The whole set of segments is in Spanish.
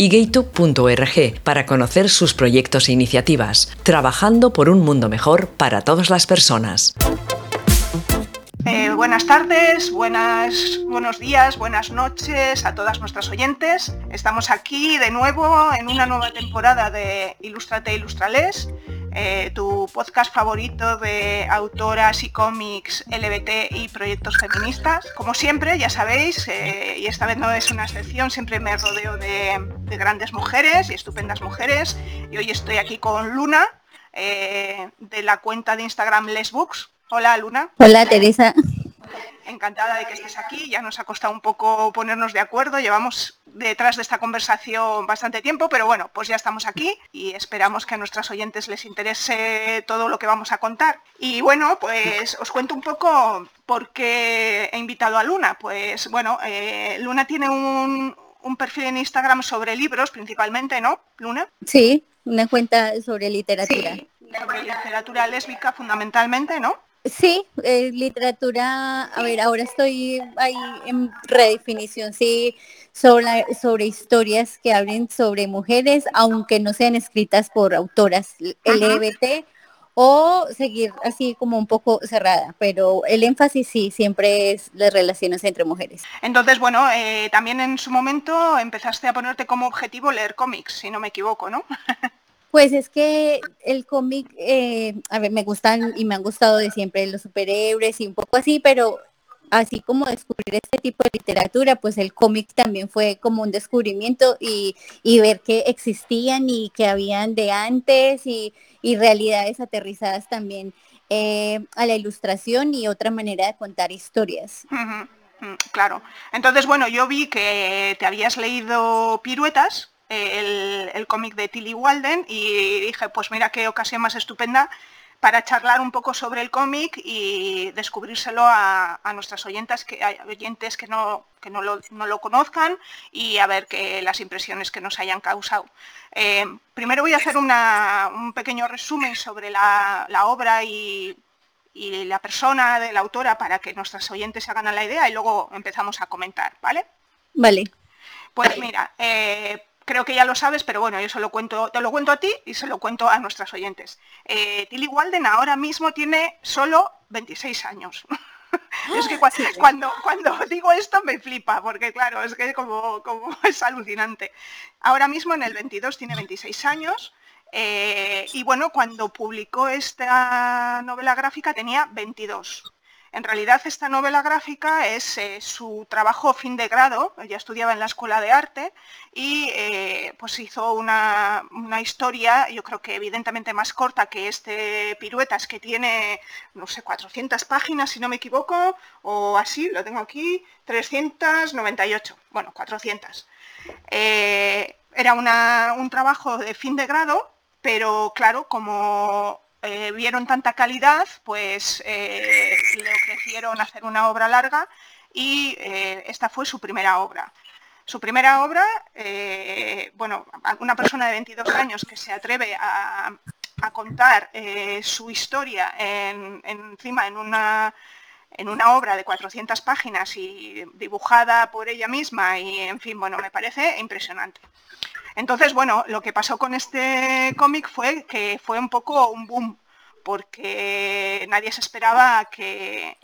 y gaytube.org para conocer sus proyectos e iniciativas, trabajando por un mundo mejor para todas las personas. Eh, buenas tardes, buenas, buenos días, buenas noches a todas nuestras oyentes. Estamos aquí de nuevo en una nueva temporada de Ilustrate Ilustrales eh, tu podcast favorito de autoras y cómics LBT y proyectos feministas. Como siempre, ya sabéis, eh, y esta vez no es una excepción, siempre me rodeo de, grandes mujeres y estupendas mujeres. Y hoy estoy aquí con Luna, eh, de la cuenta de Instagram Lesbooks. Hola, Luna. Hola, Teresa encantada de que estés aquí. Ya nos ha costado un poco ponernos de acuerdo. Llevamos detrás de esta conversación bastante tiempo, pero bueno, pues ya estamos aquí y esperamos que a nuestras oyentes les interese todo lo que vamos a contar. Y bueno, pues os cuento un poco por qué he invitado a Luna. Pues bueno, eh, Luna tiene un, perfil en Instagram sobre libros principalmente, ¿no, Luna? Sí, una cuenta sobre literatura. sobre literatura lésbica fundamentalmente, ¿no? Sí, eh, literatura, a ver, ahora estoy ahí en redefinición, sí, sobre, sobre historias que hablen sobre mujeres, aunque no sean escritas por autoras LGBT, o seguir así como un poco cerrada, pero el énfasis sí, siempre es las relaciones entre mujeres. Entonces, bueno, eh, también en su momento empezaste a ponerte como objetivo leer cómics, si no me equivoco, ¿no? Pues es que el cómic, eh, a ver, me gustan y me han gustado de siempre los superhéroes y un poco así, pero así como descubrir este tipo de literatura, pues el cómic también fue como un descubrimiento y, ver que existían y que habían de antes y, realidades aterrizadas también eh, a la ilustración y otra manera de contar historias. Mm, claro. Entonces, bueno, yo vi que te habías leído Piruetas, el, cómic de Tilly Walden y dije, pues mira qué ocasión más estupenda para charlar un poco sobre el cómic y descubrírselo a, nuestras oyentes que, oyentes que, no, que no, lo, conozcan y a ver que las impresiones que nos hayan causado. Eh, primero voy a hacer un pequeño resumen sobre la, obra y, la persona de la autora para que nuestras oyentes se hagan a la idea y luego empezamos a comentar, ¿vale? Vale. Pues mira, eh, creo que ya lo sabes, pero bueno, yo se lo cuento, te lo cuento a ti y se lo cuento a nuestras oyentes. Eh, Tilly Walden ahora mismo tiene solo 26 años. es que cuando, cuando, digo esto me flipa, porque claro, es que como, como es alucinante. Ahora mismo en el 22 tiene 26 años. Eh, y bueno, cuando publicó esta novela gráfica tenía 22. En realidad esta novela gráfica es eh, su trabajo fin de grado, ella estudiaba en la Escuela de Arte y eh, pues hizo una, historia, yo creo que evidentemente más corta que este Piruetas, que tiene, no sé, 400 páginas si no me equivoco, o así, lo tengo aquí, 398, bueno, 400. Eh, era un trabajo de fin de grado, pero claro, como eh, vieron tanta calidad, pues eh, le ofrecieron hacer una obra larga y eh, esta fue su primera obra. Su primera obra, bueno, una persona de 22 años que se atreve a, contar su historia encima en una, en una obra de 400 páginas y dibujada por ella misma y, en fin, bueno, me parece impresionante. Entonces, bueno, lo que pasó con este cómic fue que fue un poco un boom, porque nadie se esperaba que,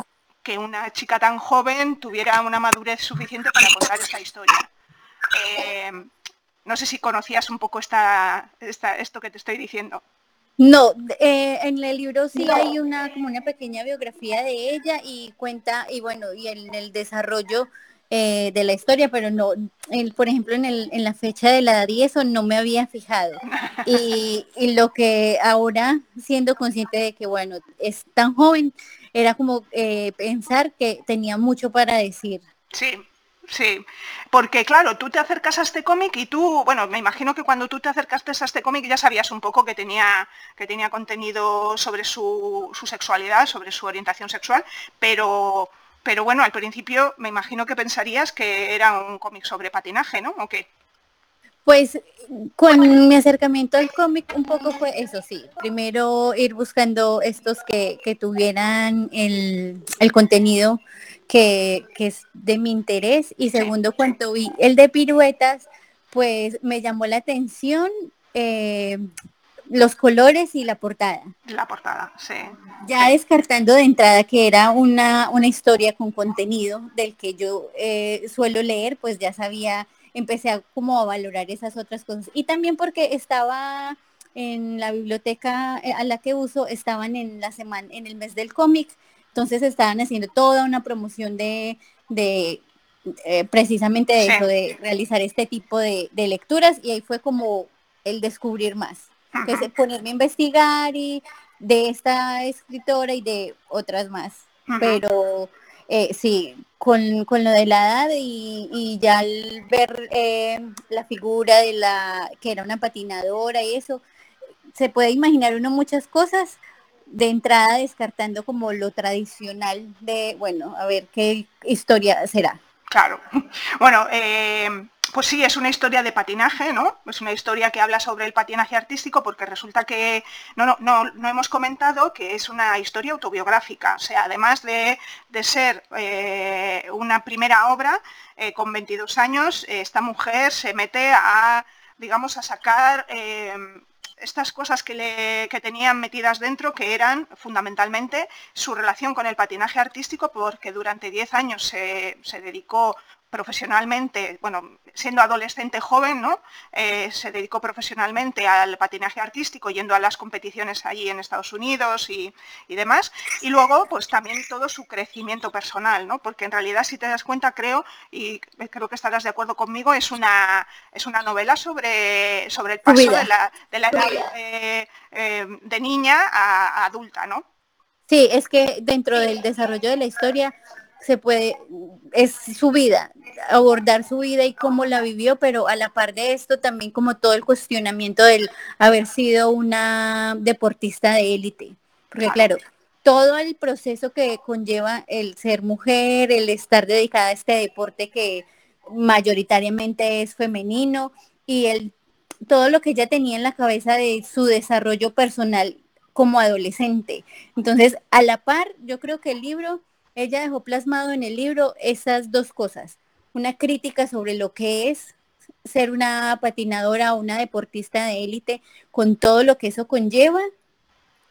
una chica tan joven tuviera una madurez suficiente para contar esta historia. Eh, no sé si conocías un poco esta, esto que te estoy diciendo. No, eh, en el libro sí hay una como una pequeña biografía de ella y cuenta y bueno y en el desarrollo eh, de la historia, pero no, por ejemplo, en, el, en la fecha de la 10 eso no me había fijado. Y, lo que ahora, siendo consciente de que, bueno, es tan joven, era como eh, pensar que tenía mucho para decir. Sí, Sí, porque claro, tú te acercas a este cómic y tú, bueno, me imagino que cuando tú te acercaste a este cómic ya sabías un poco que tenía, que tenía contenido sobre su, su sexualidad, sobre su orientación sexual, pero, pero bueno, al principio me imagino que pensarías que era un cómic sobre patinaje, ¿no? ¿O qué? Pues con mi acercamiento al cómic un poco fue eso, sí. Primero ir buscando estos que, tuvieran el, contenido que, es de mi interés. Y segundo, cuando vi el de piruetas, pues me llamó la atención eh, los colores y la portada. La portada, sí. Ya descartando de entrada que era una, una historia con contenido del que yo eh, suelo leer, pues ya sabía empecé a como a valorar esas otras cosas. Y también porque estaba en la biblioteca eh, a la que uso, estaban en la semana, en el mes del cómic, entonces estaban haciendo toda una promoción de, de eh, precisamente de eso, de realizar este tipo de, lecturas y ahí fue como el descubrir más. Entonces, ponerme a investigar y de esta escritora y de otras más. Pero eh, sí, con, lo de la edad y, ya al ver eh, la figura de la que era una patinadora y eso, se puede imaginar uno muchas cosas de entrada descartando como lo tradicional de, bueno, a ver qué historia será. Claro. Bueno, eh, pues sí, es una historia de patinaje, ¿no? Es una historia que habla sobre el patinaje artístico porque resulta que no, no, no, hemos comentado que es una historia autobiográfica. O sea, además de, ser eh, una primera obra, eh, con 22 años, esta mujer se mete a, digamos, a sacar estas cosas que, le, que tenían metidas dentro, que eran fundamentalmente su relación con el patinaje artístico, porque durante 10 años se, se dedicó profesionalmente, bueno, siendo adolescente joven, ¿no? Eh, se dedicó profesionalmente al patinaje artístico, yendo a las competiciones allí en Estados Unidos y, demás. Y luego, pues también todo su crecimiento personal, ¿no? Porque en realidad, si te das cuenta, creo, y creo que estarás de acuerdo conmigo, es una, es una novela sobre, sobre el paso de la, de edad eh, eh, de niña a adulta, ¿no? Sí, es que dentro del desarrollo de la historia se puede, es su vida, abordar su vida y cómo la vivió, pero a la par de esto también como todo el cuestionamiento del haber sido una deportista de élite. Porque claro, todo el proceso que conlleva el ser mujer, el estar dedicada a este deporte que mayoritariamente es femenino y el todo lo que ella tenía en la cabeza de su desarrollo personal como adolescente. Entonces, a la par, yo creo que el libro ella dejó plasmado en el libro esas dos cosas, una crítica sobre lo que es ser una patinadora o una deportista de élite con todo lo que eso conlleva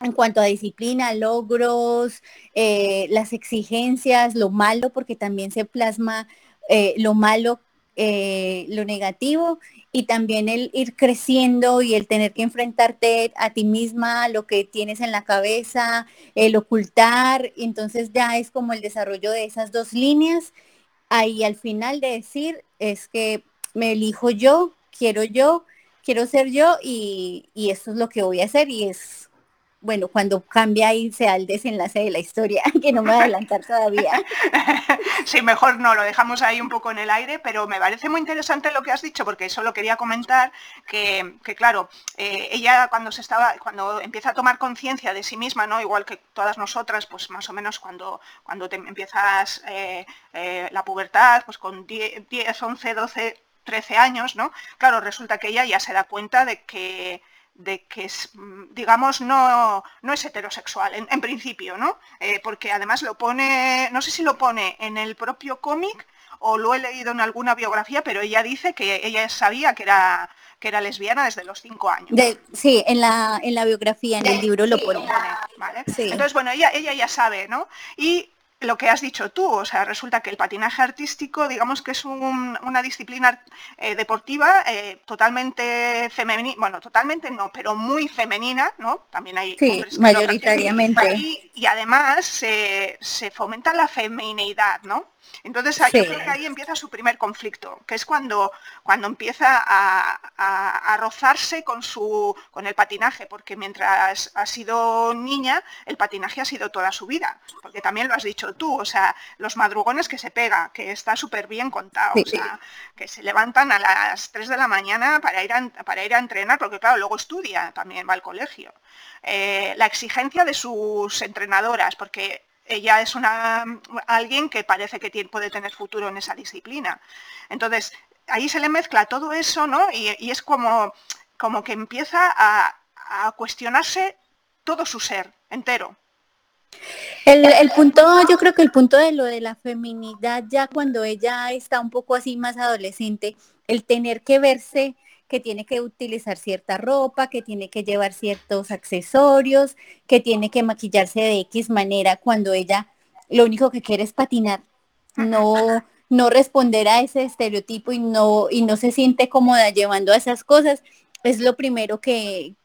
en cuanto a disciplina, logros, eh, las exigencias, lo malo, porque también se plasma eh, lo malo eh, lo negativo y también el ir creciendo y el tener que enfrentarte a ti misma, lo que tienes en la cabeza, el ocultar, entonces ya es como el desarrollo de esas dos líneas. Ahí al final de decir es que me elijo yo, quiero yo, quiero ser yo y, y eso es lo que voy a hacer y es bueno, cuando cambia y sea el desenlace de la historia, que no me voy a adelantar todavía. Sí, mejor no, lo dejamos ahí un poco en el aire, pero me parece muy interesante lo que has dicho, porque solo quería comentar que, claro, eh, ella cuando se estaba, cuando empieza a tomar conciencia de sí misma, ¿no? Igual que todas nosotras, pues más o menos cuando, cuando te empiezas eh, eh, la pubertad, pues con 10, 10, 11, 12, 13 años, ¿no? Claro, resulta que ella ya se da cuenta de que de que es, mm, digamos, no, no es heterosexual, en, principio, ¿no? Eh, porque además lo pone, no sé si lo pone en el propio cómic o lo he leído en alguna biografía, pero ella dice que ella sabía que era, que era lesbiana desde los cinco años. sí, en la, en la biografía, en el libro lo pone. Entonces, bueno, ella, ella ya sabe, ¿no? Y lo que has dicho tú, o sea, resulta que el patinaje artístico, digamos que es una disciplina eh, deportiva eh, totalmente femenina, bueno, totalmente no, pero muy femenina, ¿no? También hay sí, mayoritariamente. Y, además se, fomenta la femineidad, ¿no? Entonces yo creo que ahí empieza su primer conflicto, que es cuando, cuando empieza a, a rozarse con, su, con el patinaje, porque mientras ha sido niña, el patinaje ha sido toda su vida, porque también lo has dicho tú, o sea, los madrugones que se pega, que está súper bien contado, o sea, que se levantan a las 3 de la mañana para ir a, para ir a entrenar, porque claro, luego estudia, también va al colegio. Eh, la exigencia de sus entrenadoras, porque ella es una alguien que parece que puede tener futuro en esa disciplina. Entonces, ahí se le mezcla todo eso, ¿no? Y, es como, como que empieza a, cuestionarse todo su ser entero. El, punto, yo creo que el punto de lo de la feminidad, ya cuando ella está un poco así más adolescente, el tener que verse que tiene que utilizar cierta ropa, que tiene que llevar ciertos accesorios, que tiene que maquillarse de X manera cuando ella lo único que quiere es patinar. No, no responder a ese estereotipo y no, y no se siente cómoda llevando a esas cosas, es lo primero que,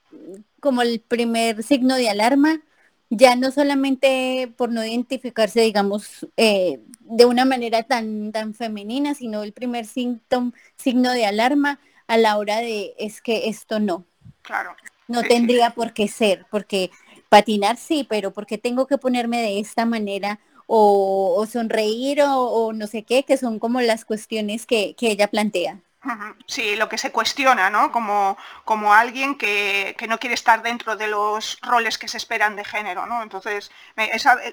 como el primer signo de alarma, ya no solamente por no identificarse, digamos, eh, de una manera tan, tan femenina, sino el primer síntoma, signo de alarma a la hora de es que esto no. Claro. No tendría por qué ser, porque patinar sí, pero porque tengo que ponerme de esta manera o, sonreír o, no sé qué, que son como las cuestiones que, ella plantea. Sí, lo que se cuestiona, ¿no? Como, como alguien que, no quiere estar dentro de los roles que se esperan de género, ¿no? Entonces,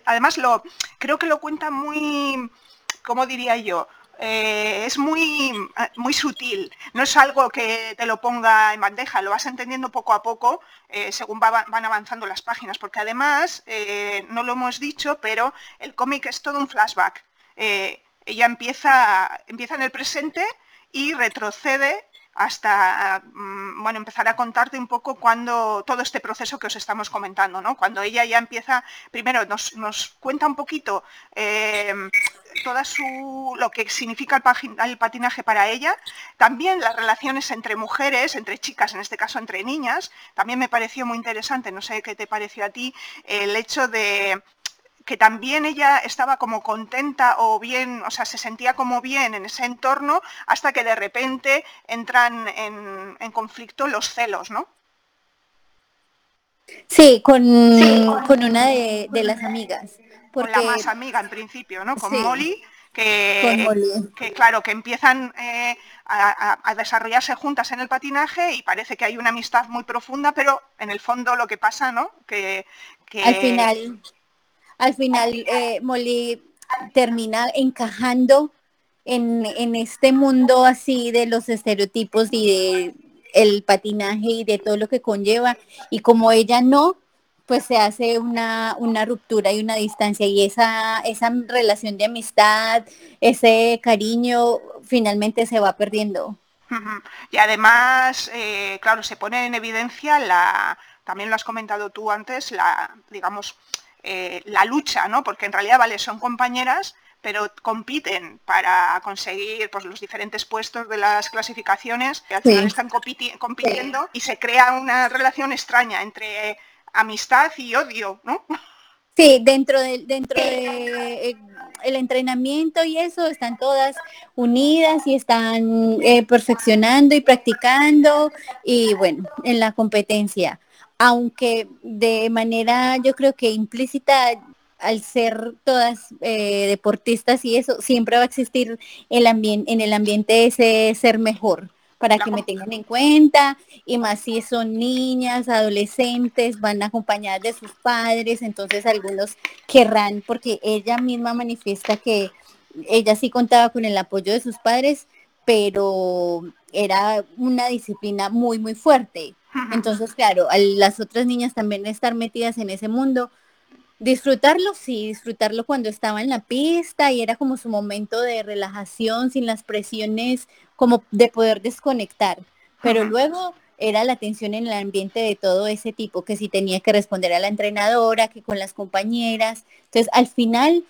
además lo, creo que lo cuenta muy, ¿cómo diría yo? Eh, es muy, muy sutil, no es algo que te lo ponga en bandeja, lo vas entendiendo poco a poco eh, según van avanzando las páginas, porque además, eh, no lo hemos dicho, pero el cómic es todo un flashback. ella empieza, empieza en el presente y retrocede hasta mm, bueno, empezar a contarte un poco cuando todo este proceso que os estamos comentando, ¿no? Cuando ella ya empieza, primero nos, cuenta un poquito eh, toda su lo que significa el, patinaje para ella, también las relaciones entre mujeres, entre chicas, en este caso entre niñas, también me pareció muy interesante, no sé qué te pareció a ti, el hecho de que también ella estaba como contenta o bien, o sea, se sentía como bien en ese entorno hasta que de repente entran en, conflicto los celos, ¿no? Sí, con, con una de, las amigas. Con la más amiga en principio, ¿no? Con Molly. Que, que, claro, que empiezan eh, a, desarrollarse juntas en el patinaje y parece que hay una amistad muy profunda, pero en el fondo lo que pasa, ¿no? Que, que al final al final eh, Molly termina encajando en, este mundo así de los estereotipos y de el patinaje y de todo lo que conlleva. Y como ella no, pues se hace una, ruptura y una distancia y esa, esa relación de amistad, ese cariño finalmente se va perdiendo. Y además, eh, claro, se pone en evidencia la, también lo has comentado tú antes, la, digamos, eh, la lucha, ¿no? Porque en realidad, vale, son compañeras, pero compiten para conseguir pues, los diferentes puestos de las clasificaciones, que al final están compitiendo y se crea una relación extraña entre amistad y odio, ¿no? Sí, dentro de, dentro de eh, el entrenamiento y eso están todas unidas y están eh, perfeccionando y practicando y bueno, en la competencia aunque de manera yo creo que implícita al ser todas eh, deportistas y eso, siempre va a existir el ambiente, en el ambiente ese ser mejor, para que me tengan en cuenta, y más si son niñas, adolescentes, van acompañadas de sus padres, entonces algunos querrán, porque ella misma manifiesta que ella sí contaba con el apoyo de sus padres, pero era una disciplina muy, muy fuerte. Entonces, claro, a las otras niñas también estar metidas en ese mundo, disfrutarlo, sí, disfrutarlo cuando estaba en la pista y era como su momento de relajación, sin las presiones, como de poder desconectar. Pero luego era la tensión en el ambiente de todo ese tipo, que si tenía que responder a la entrenadora, que con las compañeras. Entonces, al final,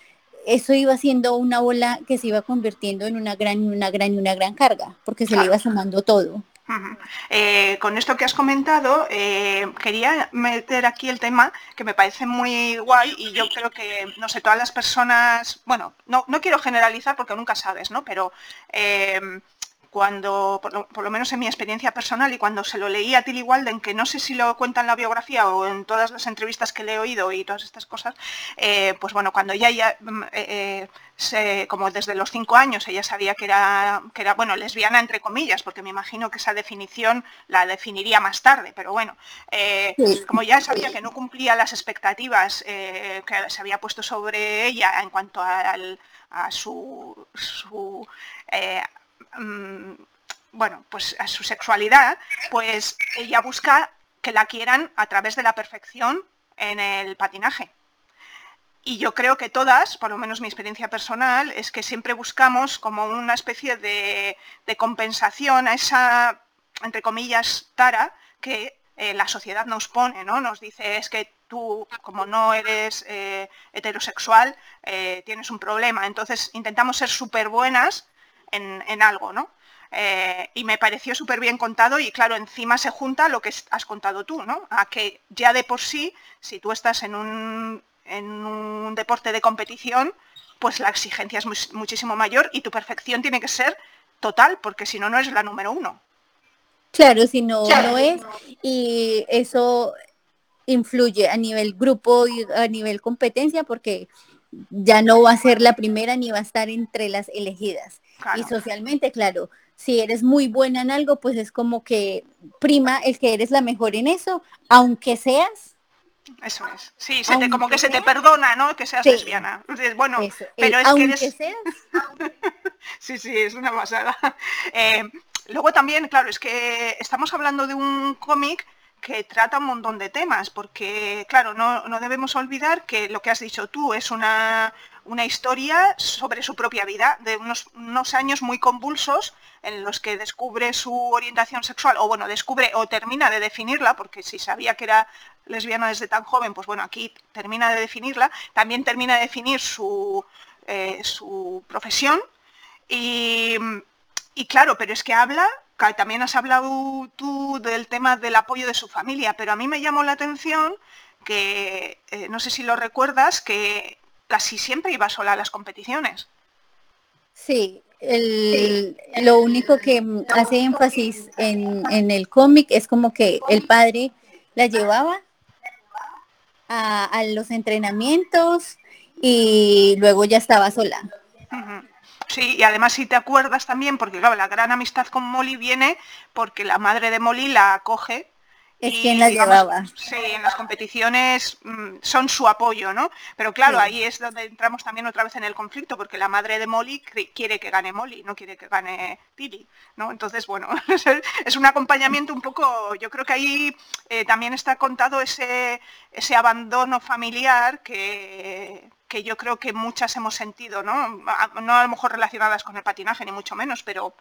eso iba siendo una bola que se iba convirtiendo en una gran, una gran, una gran carga, porque se le iba sumando todo. Eh, con esto que has comentado, eh, quería meter aquí el tema que me parece muy guay y yo creo que, no sé, todas las personas, bueno, no, quiero generalizar porque nunca sabes, ¿no? Pero eh, cuando, por lo, menos en mi experiencia personal y cuando se lo leí a Tilly Walden, que no sé si lo cuenta en la biografía o en todas las entrevistas que le he oído y todas estas cosas, eh, pues bueno, cuando ella ya, mm, eh, se, como desde los cinco años ella sabía que era, que era, bueno, lesbiana entre comillas, porque me imagino que esa definición la definiría más tarde, pero bueno, como ya sabía que no cumplía las expectativas que se había puesto sobre ella en cuanto al a su, eh, mm, bueno, pues a su sexualidad, pues ella busca que la quieran a través de la perfección en el patinaje. Y yo creo que todas, por lo menos mi experiencia personal, es que siempre buscamos como una especie de, compensación a esa, entre comillas, tara que eh, la sociedad nos pone, ¿no? Nos dice es que tú, como no eres eh, heterosexual, eh, tienes un problema. Entonces intentamos ser súper buenas en, algo, ¿no? Eh, y me pareció súper bien contado y claro, encima se junta lo que has contado tú, ¿no? A que ya de por sí, si tú estás en un, en un deporte de competición, pues la exigencia es muchísimo mayor y tu perfección tiene que ser total, porque si no, no es la número uno. Claro, si no, no es. Y eso influye a nivel grupo y a nivel competencia porque ya no va a ser la primera ni va a estar entre las elegidas. Y socialmente, claro, si eres muy buena en algo, pues es como que prima el que eres la mejor en eso, aunque seas. Eso es. Sí, como que se te perdona, ¿no? Que seas lesbiana. Bueno, pero es que eres... Seas. sí, sí, es una pasada. Eh, luego también, claro, es que estamos hablando de un cómic que trata un montón de temas, porque claro, no, debemos olvidar que lo que has dicho tú es una, historia sobre su propia vida, de unos, años muy convulsos en los que descubre su orientación sexual, o bueno, descubre o termina de definirla, porque si sabía que era lesbiana desde tan joven, pues bueno, aquí termina de definirla, también termina de definir su, eh, su profesión, y, y claro, pero es que habla también has hablado tú del tema del apoyo de su familia, pero a mí me llamó la atención que, eh, no sé si lo recuerdas, que casi siempre iba sola a las competiciones. Sí, lo único que hace énfasis en, el cómic es como que el padre la llevaba a, los entrenamientos y luego ya estaba sola. Sí, y además si te acuerdas también, porque claro, la gran amistad con Molly viene porque la madre de Molly la acoge es quien la llevaba. Sí, en las competiciones mm, son su apoyo, ¿no? Pero claro, ahí es donde entramos también otra vez en el conflicto, porque la madre de Molly quiere que gane Molly, no quiere que gane Tilly, ¿no? Entonces, bueno, es un acompañamiento un poco, yo creo que ahí eh, también está contado ese, ese abandono familiar que, que yo creo que muchas hemos sentido, ¿no? No a lo mejor relacionadas con el patinaje, ni mucho menos, pero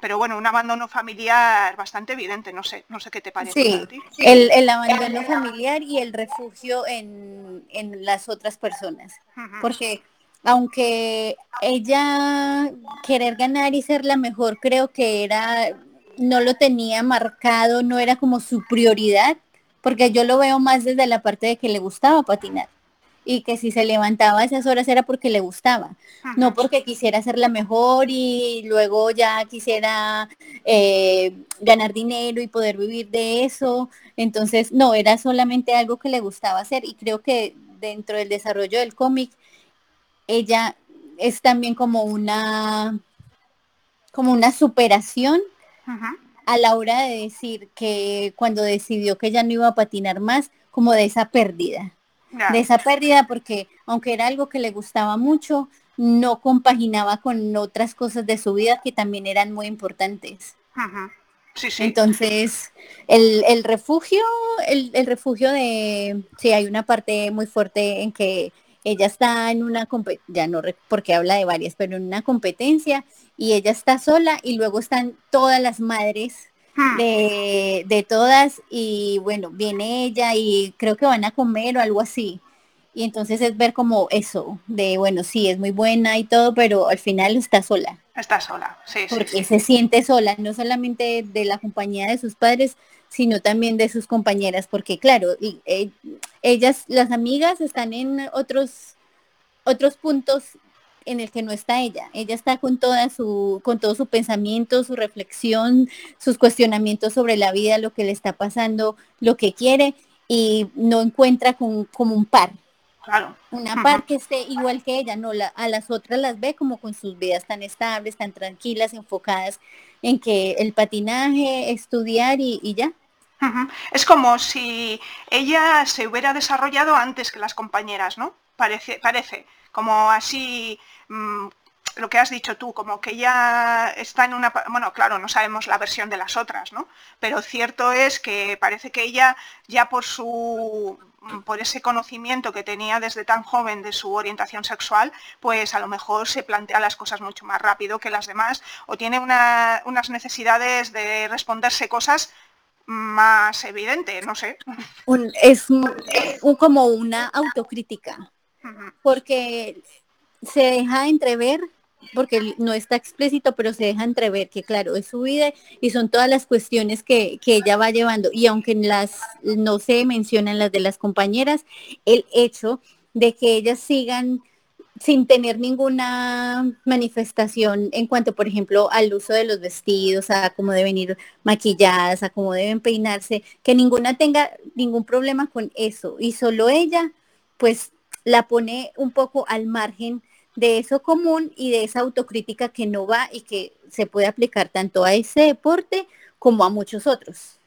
pero bueno, un abandono familiar bastante evidente, no sé, no sé qué te parece. Sí, El, abandono familiar y el refugio en, las otras personas. Porque aunque ella querer ganar y ser la mejor, creo que era, no lo tenía marcado, no era como su prioridad, porque yo lo veo más desde la parte de que le gustaba patinar y que si se levantaba a esas horas era porque le gustaba, no porque quisiera ser la mejor y luego ya quisiera eh, ganar dinero y poder vivir de eso. Entonces, no, era solamente algo que le gustaba hacer y creo que dentro del desarrollo del cómic, ella es también como una, como una superación. a la hora de decir que cuando decidió que ya no iba a patinar más, como de esa pérdida de esa pérdida porque aunque era algo que le gustaba mucho, no compaginaba con otras cosas de su vida que también eran muy importantes. Entonces, el, refugio, el, refugio de, sí, hay una parte muy fuerte en que ella está en una ya no porque habla de varias, pero en una competencia y ella está sola y luego están todas las madres Hmm. de, todas y bueno, viene ella y creo que van a comer o algo así. Y entonces es ver como eso, de bueno, sí, es muy buena y todo, pero al final está sola. Está sola, sí. Porque se siente sola, no solamente de la compañía de sus padres, sino también de sus compañeras, porque claro, y, eh, ellas, las amigas están en otros, otros puntos en el que no está ella. Ella está con toda su, con todo su pensamiento, su reflexión, sus cuestionamientos sobre la vida, lo que le está pasando, lo que quiere, y no encuentra como un par. Claro. Una par que esté igual que ella, no, la, a las otras las ve como con sus vidas tan estables, tan tranquilas, enfocadas en que el patinaje, estudiar y, y ya. Es como si ella se hubiera desarrollado antes que las compañeras, ¿no? Parece, parece como así mm, lo que has dicho tú, como que ella está en una... Bueno, claro, no sabemos la versión de las otras, ¿no? Pero cierto es que parece que ella ya por su por ese conocimiento que tenía desde tan joven de su orientación sexual, pues a lo mejor se plantea las cosas mucho más rápido que las demás o tiene unas necesidades de responderse cosas más evidentes, no sé. es como una autocrítica, porque se deja entrever porque no está explícito, pero se deja entrever que claro, es su vida y son todas las cuestiones que, ella va llevando. Y aunque las no se mencionan las de las compañeras, el hecho de que ellas sigan sin tener ninguna manifestación en cuanto, por ejemplo, al uso de los vestidos, a cómo deben ir maquilladas, a cómo deben peinarse, que ninguna tenga ningún problema con eso. Y solo ella, pues, la pone un poco al margen de eso común y de esa autocrítica que no va y que se puede aplicar tanto a ese deporte como a muchos otros.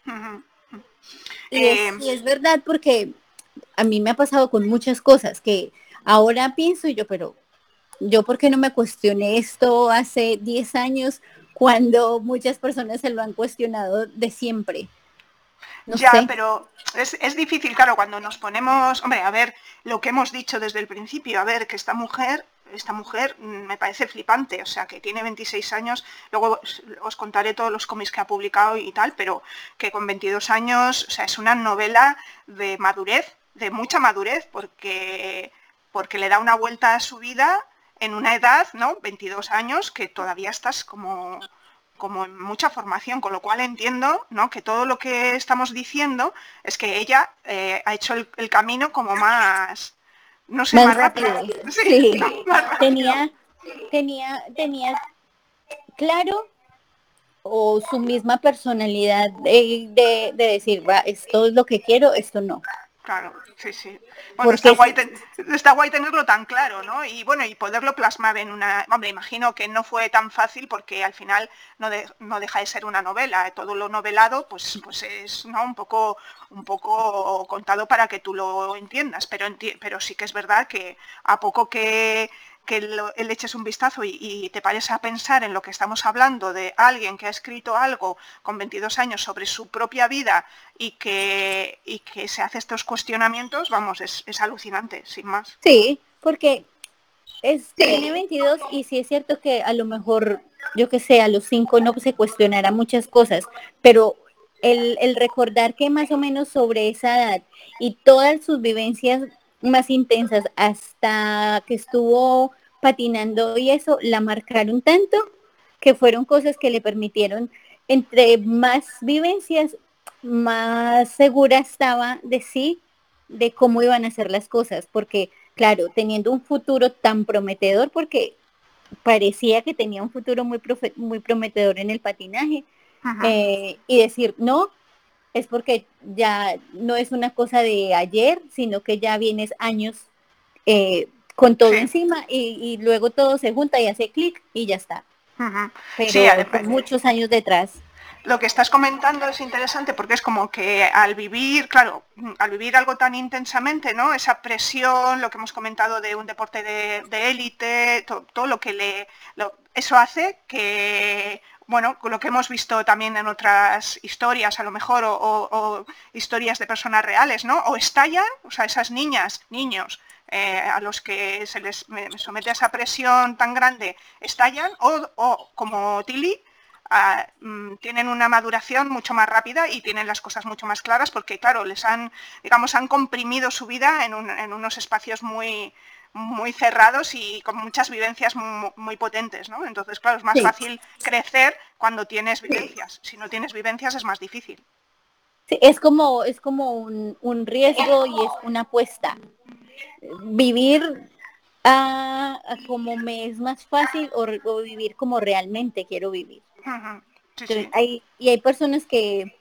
Eh, y, es, verdad porque a mí me ha pasado con muchas cosas que ahora pienso y yo, pero yo por qué no me cuestioné esto hace 10 años cuando muchas personas se lo han cuestionado de siempre. ya, pero es, es, difícil, claro, cuando nos ponemos, hombre, a ver, lo que hemos dicho desde el principio, a ver, que esta mujer esta mujer mm, me parece flipante, o sea, que tiene 26 años, luego os contaré todos los cómics que ha publicado y tal, pero que con 22 años, o sea, es una novela de madurez, de mucha madurez, porque, porque le da una vuelta a su vida en una edad, ¿no? 22 años, que todavía estás como como en mucha formación, con lo cual entiendo ¿no? que todo lo que estamos diciendo es que ella eh, ha hecho el, camino como más, no sé, más, rápido. Sí, Tenía, tenía, tenía claro o su misma personalidad de, de, decir, va, esto es lo que quiero, esto no. Claro, sí, sí. Bueno, está guay, está guay, tenerlo tan claro, ¿no? Y bueno, y poderlo plasmar en una... Hombre, imagino que no fue tan fácil porque al final no, no deja de ser una novela. Todo lo novelado, pues, pues es ¿no? un, poco, un poco contado para que tú lo entiendas. Pero, pero sí que es verdad que a poco que que le eches un vistazo y, te pares a pensar en lo que estamos hablando de alguien que ha escrito algo con 22 años sobre su propia vida y que, que se hace estos cuestionamientos, vamos, es, alucinante, sin más. Sí, porque es, tiene 22 y sí es cierto que a lo mejor, yo que sé, a los 5 no se cuestionará muchas cosas, pero el, el recordar que más o menos sobre esa edad y todas sus vivencias más intensas hasta que estuvo patinando y eso la marcaron tanto que fueron cosas que le permitieron entre más vivencias más segura estaba de sí de cómo iban a ser las cosas porque claro teniendo un futuro tan prometedor porque parecía que tenía un futuro muy muy prometedor en el patinaje eh, y decir no es porque ya no es una cosa de ayer, sino que ya vienes años eh, con todo encima y, luego todo se junta y hace clic y ya está. Pero muchos años detrás. Lo que estás comentando es interesante porque es como que al vivir, claro, al vivir algo tan intensamente, ¿no? Esa presión, lo que hemos comentado de un deporte de élite, todo, lo que le... eso hace que bueno, lo que hemos visto también en otras historias, a lo mejor, o, historias de personas reales, ¿no? O estallan, o sea, esas niñas, niños, eh, a los que se les somete a esa presión tan grande, estallan, o, como Tilly, ah, mm, tienen una maduración mucho más rápida y tienen las cosas mucho más claras porque, claro, les han, digamos, han comprimido su vida en unos espacios muy, muy cerrados y con muchas vivencias muy, potentes, ¿no? Entonces, claro, es más fácil crecer cuando tienes vivencias. Si no tienes vivencias es más difícil. Sí, es como, es como un, riesgo y es una apuesta. Vivir a, como me es más fácil o, vivir como realmente quiero vivir. hay, y hay personas que,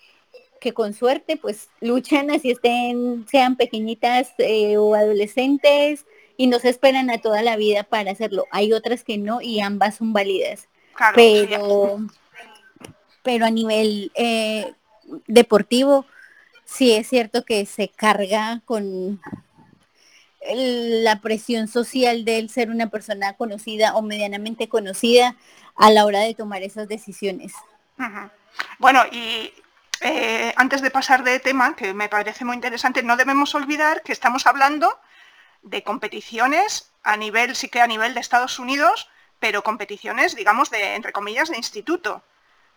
que con suerte pues luchan así estén, sean pequeñitas eh, o adolescentes y no se esperan a toda la vida para hacerlo. Hay otras que no y ambas son válidas. pero, pero a nivel eh, deportivo, sí es cierto que se carga con la presión social de ser una persona conocida o medianamente conocida a la hora de tomar esas decisiones. Bueno, y eh, antes de pasar de tema, que me parece muy interesante, no debemos olvidar que estamos hablando de competiciones a nivel, sí que a nivel de Estados Unidos, pero competiciones, digamos, de, entre comillas, de instituto,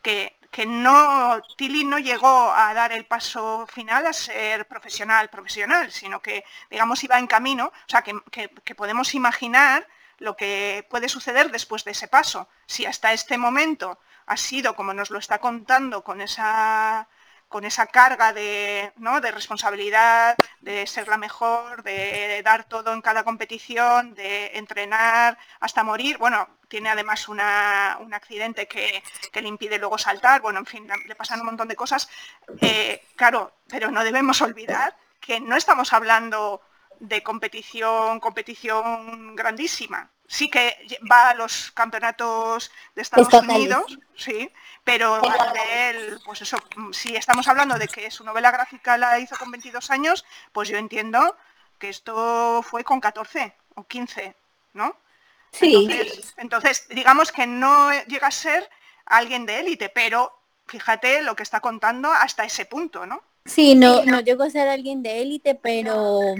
que, que no, Tilly no llegó a dar el paso final a ser profesional, profesional, sino que, digamos, iba en camino, o sea, que, que podemos imaginar lo que puede suceder después de ese paso. Si hasta este momento ha sido, como nos lo está contando, con esa con esa carga de, de responsabilidad, de ser la mejor, de dar todo en cada competición, de entrenar hasta morir. Bueno, tiene además un accidente que, le impide luego saltar, bueno, en fin, le pasan un montón de cosas. Eh, claro, pero no debemos olvidar que no estamos hablando de competición, competición grandísima. Sí que va a los campeonatos de Estados Unidos, sí, pero pues eso, si estamos hablando de que su novela gráfica la hizo con 22 años, pues yo entiendo que esto fue con 14 o 15, ¿no? Sí. Entonces, digamos que no llega a ser alguien de élite, pero fíjate lo que está contando hasta ese punto, ¿no? Sí, no, no llegó a ser alguien de élite, pero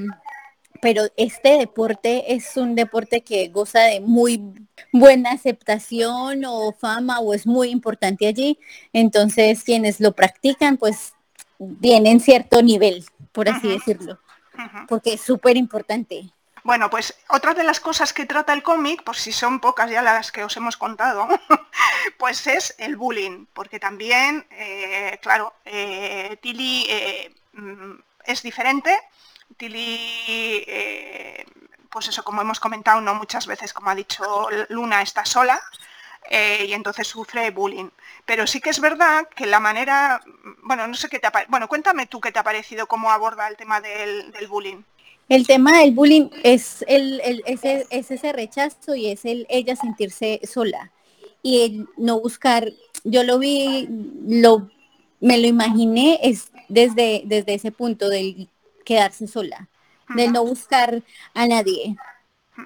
pero este deporte es un deporte que goza de muy buena aceptación o fama o es muy importante allí. Entonces quienes lo practican pues tienen cierto nivel, por así decirlo, porque es súper importante. Bueno, pues otra de las cosas que trata el cómic, por si son pocas ya las que os hemos contado, pues es el bullying, porque también, eh, claro, eh, Tilly eh, mm, es diferente, Tilly, eh, pues eso, como hemos comentado, no muchas veces, como ha dicho Luna, está sola eh, y entonces sufre bullying. Pero sí que es verdad que la manera, bueno, no sé qué te ha bueno, cuéntame tú qué te ha parecido, cómo aborda el tema del, bullying. El tema del bullying es, el, ese, ese rechazo y es el ella sentirse sola y el no buscar, yo lo vi, lo, me lo imaginé es desde, desde ese punto del quedarse sola, de no buscar a nadie,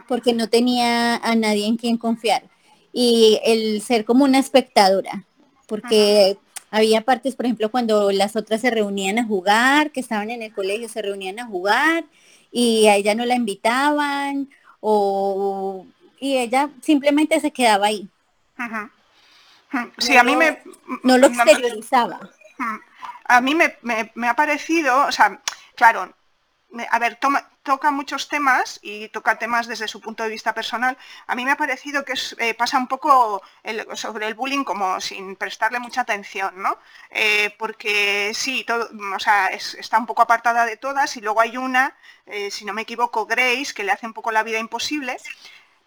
porque no tenía a nadie en quien confiar. Y el ser como una espectadora, porque había partes, por ejemplo, cuando las otras se reunían a jugar, que estaban en el colegio, se reunían a jugar y a ella no la invitaban o y ella simplemente se quedaba ahí. Sí, a mí me... No lo exteriorizaba. A mí me, me, ha parecido, o sea, claro, a ver, toca muchos temas y toca temas desde su punto de vista personal. A mí me ha parecido que eh, pasa un poco sobre el bullying como sin prestarle mucha atención, ¿no? Eh, porque sí, todo, o sea, está un poco apartada de todas y luego hay una, eh, si no me equivoco, Grace, que le hace un poco la vida imposible.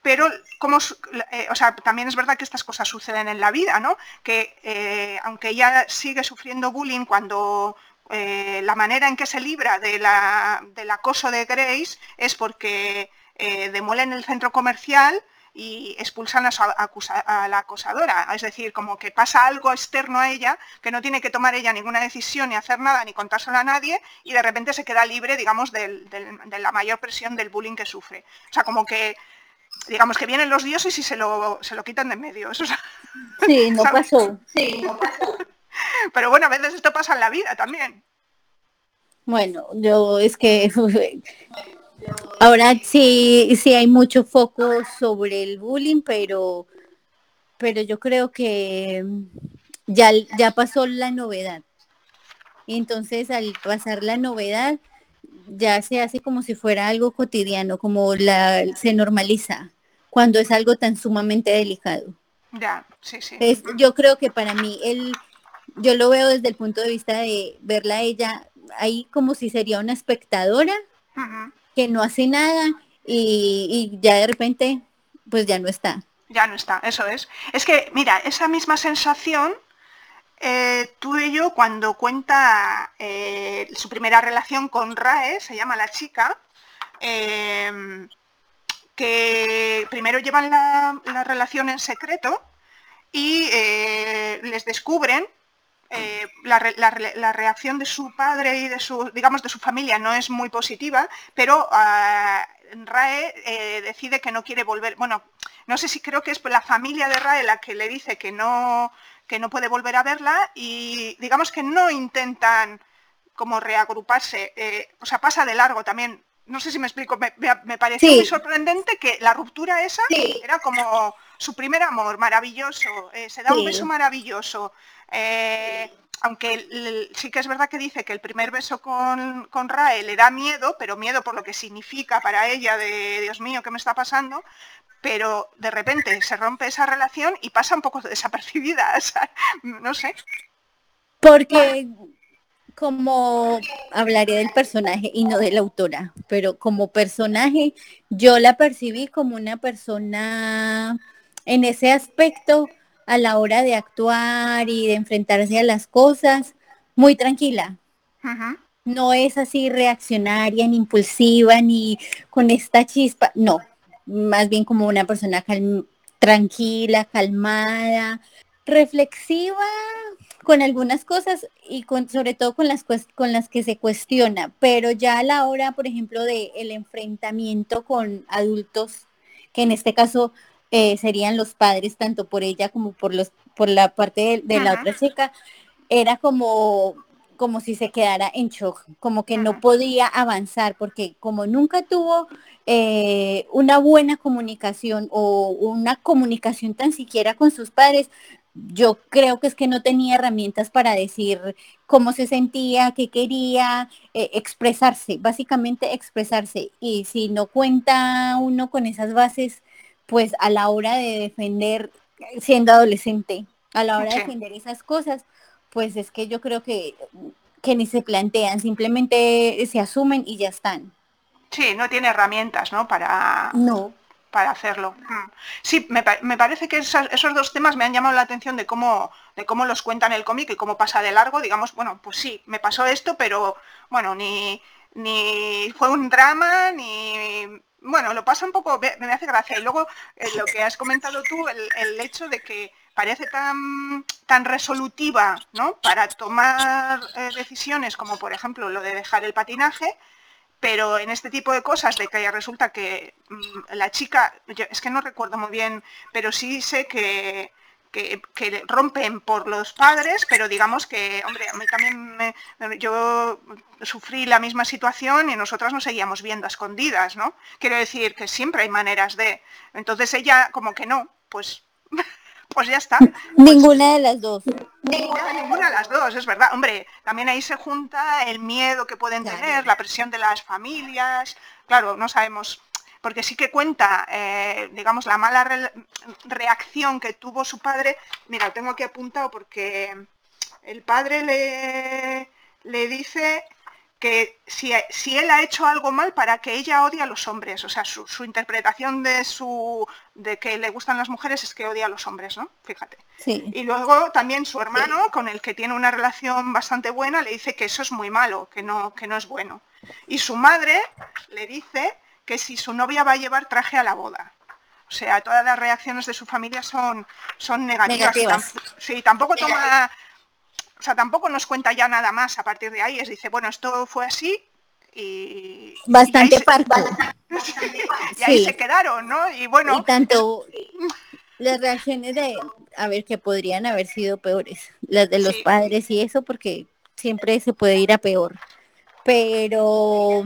Pero como, o sea, también es verdad que estas cosas suceden en la vida, ¿no? Que aunque ella sigue sufriendo bullying cuando eh, la manera en que se libra de del acoso de Grace es porque eh, demuelen el centro comercial y expulsan a, la acosadora. Es decir, como que pasa algo externo a ella, que no tiene que tomar ella ninguna decisión, ni hacer nada, ni contárselo a nadie, y de repente se queda libre, digamos, de la mayor presión del bullying que sufre. O sea, como que, digamos, que vienen los dioses y se lo, se lo quitan de medio. Eso, sí, no pasó. Sí, no pasó. Pero bueno, a veces esto pasa en la vida también. Bueno, yo es que ahora sí, sí hay mucho foco sobre el bullying, pero, pero yo creo que ya, ya pasó la novedad. Entonces, al pasar la novedad, ya se hace como si fuera algo cotidiano, como la se normaliza, cuando es algo tan sumamente delicado. Ya, sí, sí. yo creo que para mí el yo lo veo desde el punto de vista de verla a ella ahí como si sería una espectadora que no hace nada y, ya de repente, pues ya no está. Ya no está, eso es. Es que, mira, esa misma sensación eh, tuve yo cuando cuenta eh, su primera relación con Rae, se llama la chica, em, que primero llevan la, la, relación en secreto y eh, les descubren eh, la, reacción de su padre y de su, digamos, de su familia no es muy positiva, pero ah, Rae eh, decide que no quiere volver. Bueno, no sé si creo que es la familia de Rae la que le dice que no, que no puede volver a verla y digamos que no intentan como reagruparse. Eh, o sea, pasa de largo también. No sé si me explico, me, me pareció muy sorprendente que la ruptura esa era como su primer amor, maravilloso, se da un beso maravilloso, eh, aunque sí que es verdad que dice que el primer beso con, con Rae le da miedo, pero miedo por lo que significa para ella de Dios mío, ¿qué me está pasando? Pero de repente se rompe esa relación y pasa un poco desapercibida, no sé. Porque como hablaré del personaje y no de la autora, pero como personaje yo la percibí como una persona en ese aspecto a la hora de actuar y de enfrentarse a las cosas, muy tranquila. No es así reaccionaria, ni impulsiva, ni con esta chispa, no, más bien como una persona tranquila, calmada, reflexiva con algunas cosas y con, sobre todo con las, con las que se cuestiona, pero ya a la hora, por ejemplo, del el enfrentamiento con adultos, que en este caso eh, serían los padres, tanto por ella como por los, por la parte de, la otra chica, era como como si se quedara en shock, como que no podía avanzar, porque como nunca tuvo eh, una buena comunicación o una comunicación tan siquiera con sus padres, yo creo que es que no tenía herramientas para decir cómo se sentía, qué quería, eh, expresarse, básicamente expresarse. Y si no cuenta uno con esas bases, pues a la hora de defender, siendo adolescente, a la hora de defender esas cosas, pues es que yo creo que, que ni se plantean, simplemente se asumen y ya están. Sí, no tiene herramientas, ¿no? Para, no. Para hacerlo. Mm. Sí, me, parece que esos, dos temas me han llamado la atención de cómo, de cómo los cuentan el cómic y cómo pasa de largo. Digamos, bueno, pues sí, me pasó esto, pero bueno, ni, ni fue un drama, ni bueno, lo pasa un poco, me hace gracia. Y luego eh, lo que has comentado tú, el, hecho de que parece tan, tan resolutiva ¿no? para tomar eh, decisiones como por ejemplo lo de dejar el patinaje, pero en este tipo de cosas de que resulta que mm, la chica, es que no recuerdo muy bien, pero sí sé que, que, rompen por los padres, pero digamos que, hombre, a mí también me, yo sufrí la misma situación y nosotras nos seguíamos viendo a escondidas, ¿no? Quiero decir que siempre hay maneras de. Entonces ella como que no, pues, pues ya está. Ninguna de las dos. Ninguna, de las dos, es verdad. Hombre, también ahí se junta el miedo que pueden tener, la presión de las familias. Claro, no sabemos porque sí que cuenta, eh, digamos, la mala reacción que tuvo su padre. Mira, tengo aquí apuntado porque el padre le, le dice que si, si, él ha hecho algo mal para que ella odie a los hombres, o sea, su, interpretación de su de que le gustan las mujeres es que odia a los hombres, ¿no? Fíjate. Y luego también su hermano, con el que tiene una relación bastante buena, le dice que eso es muy malo, que no, que no es bueno. Y su madre le dice que si su novia va a llevar traje a la boda. O sea, todas las reacciones de su familia son, son negativas. Sí, tampoco toma, o sea, tampoco nos cuenta ya nada más a partir de ahí. Es dice, bueno, esto fue así y... Bastante parto. y ahí se quedaron, ¿no? Y bueno... Y tanto las reacciones de, a ver, que podrían haber sido peores, las de los padres y eso, porque siempre se puede ir a peor. Pero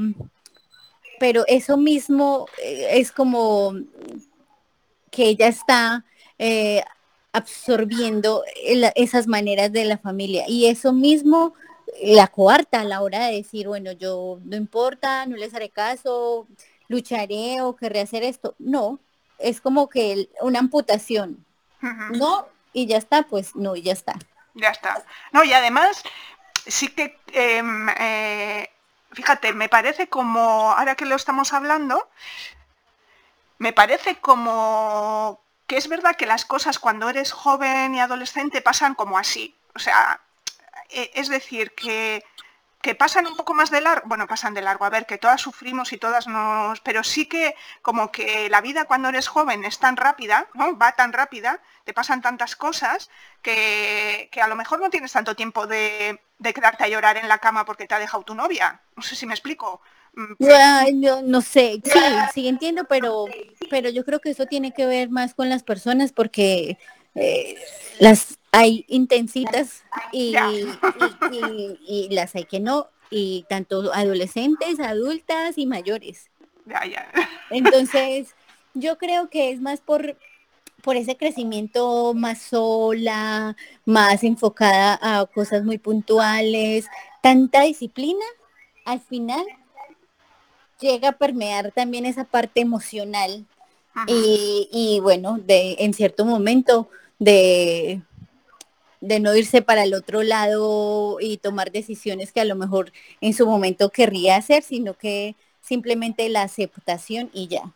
pero eso mismo eh, es como que ella está eh, absorbiendo esas maneras de la familia y eso mismo la coarta a la hora de decir, bueno, yo no importa, no les haré caso, lucharé o querré hacer esto. No, es como que una amputación. No, y ya está, pues no, y ya está. Ya está. No, y además sí que em, eh, fíjate, me parece como, ahora que lo estamos hablando, me parece como es verdad que las cosas cuando eres joven y adolescente pasan como así. O sea, e, es decir, que, que pasan un poco más de largo, bueno, pasan de largo, a ver, que todas sufrimos y todas nos, pero sí que como que la vida cuando eres joven es tan rápida, ¿no? Va tan rápida, te pasan tantas cosas que, que a lo mejor no tienes tanto tiempo de, de quedarte a llorar en la cama porque te ha dejado tu novia. No sé si me explico. No, no, sé, sí, sí entiendo, pero, pero yo creo que eso tiene que ver más con las personas porque eh, las hay intensitas y, y, las hay que no, y tanto adolescentes, adultas y mayores. Entonces, yo creo que es más por, por ese crecimiento más sola, más enfocada a cosas muy puntuales, tanta disciplina, al final llega a permear también esa parte emocional y, bueno, de en cierto momento de, de no irse para el otro lado y tomar decisiones que a lo mejor en su momento querría hacer, sino que simplemente la aceptación y ya.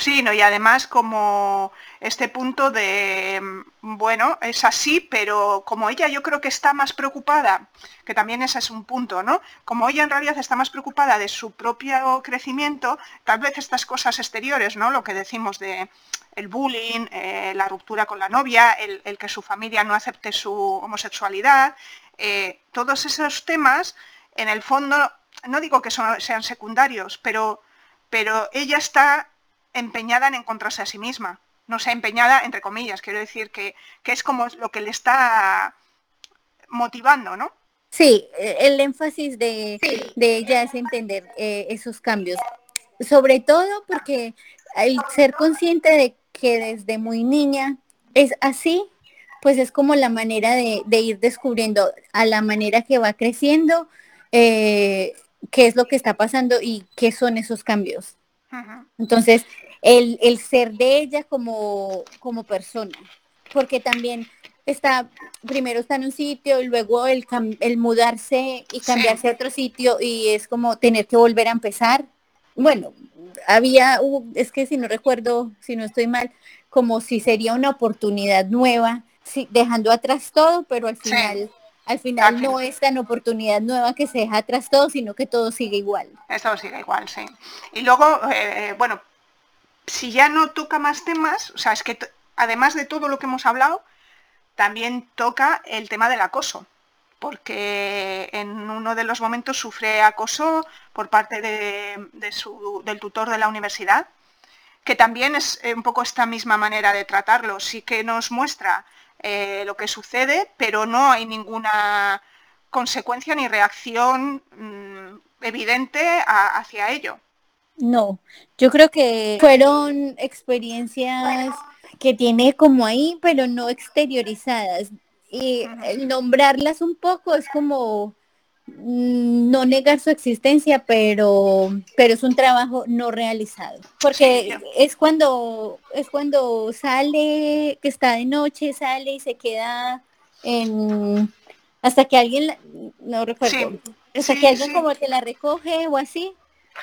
Sí, no, y además como este punto de, mm, bueno, es así, pero como ella yo creo que está más preocupada, que también ese es un punto, ¿no? Como ella en realidad está más preocupada de su propio crecimiento, tal vez estas cosas exteriores, ¿no? Lo que decimos de el bullying, eh, la ruptura con la novia, el, que su familia no acepte su homosexualidad, eh, todos esos temas, en el fondo, no digo que sean secundarios, pero, pero ella está empeñada en encontrarse a sí misma. No sea empeñada, entre comillas, quiero decir que, es como lo que le está motivando, ¿no? Sí, el énfasis de, ella es entender eh, esos cambios. Sobre todo porque el ser consciente de que desde muy niña es así, pues es como la manera de, ir descubriendo a la manera que va creciendo eh, qué es lo que está pasando y qué son esos cambios. Entonces, el, el, ser de ella como, como persona, porque también está, primero está en un sitio y luego el, el mudarse y cambiarse a otro sitio y es como tener que volver a empezar. Bueno, había, es que si no recuerdo, si no estoy mal, como si sería una oportunidad nueva, dejando atrás todo, pero al final al final no es tan oportunidad nueva que se deja atrás todo, sino que todo sigue igual. Todo sigue igual, sí. Y luego, eh, bueno, si ya no toca más temas, o sea, es que además de todo lo que hemos hablado, también toca el tema del acoso, porque en uno de los momentos sufre acoso por parte de, del tutor de la universidad, que también es un poco esta misma manera de tratarlo, sí que nos muestra eh, lo que sucede, pero no hay ninguna consecuencia ni reacción mm, evidente hacia ello. No, yo creo que fueron experiencias que tiene como ahí, pero no exteriorizadas. Y nombrarlas un poco es como mm, no negar su existencia, pero, pero es un trabajo no realizado. Porque es cuando, es cuando sale, que está de noche, sale y se queda en hasta que alguien no recuerdo, hasta que alguien como que la recoge o así.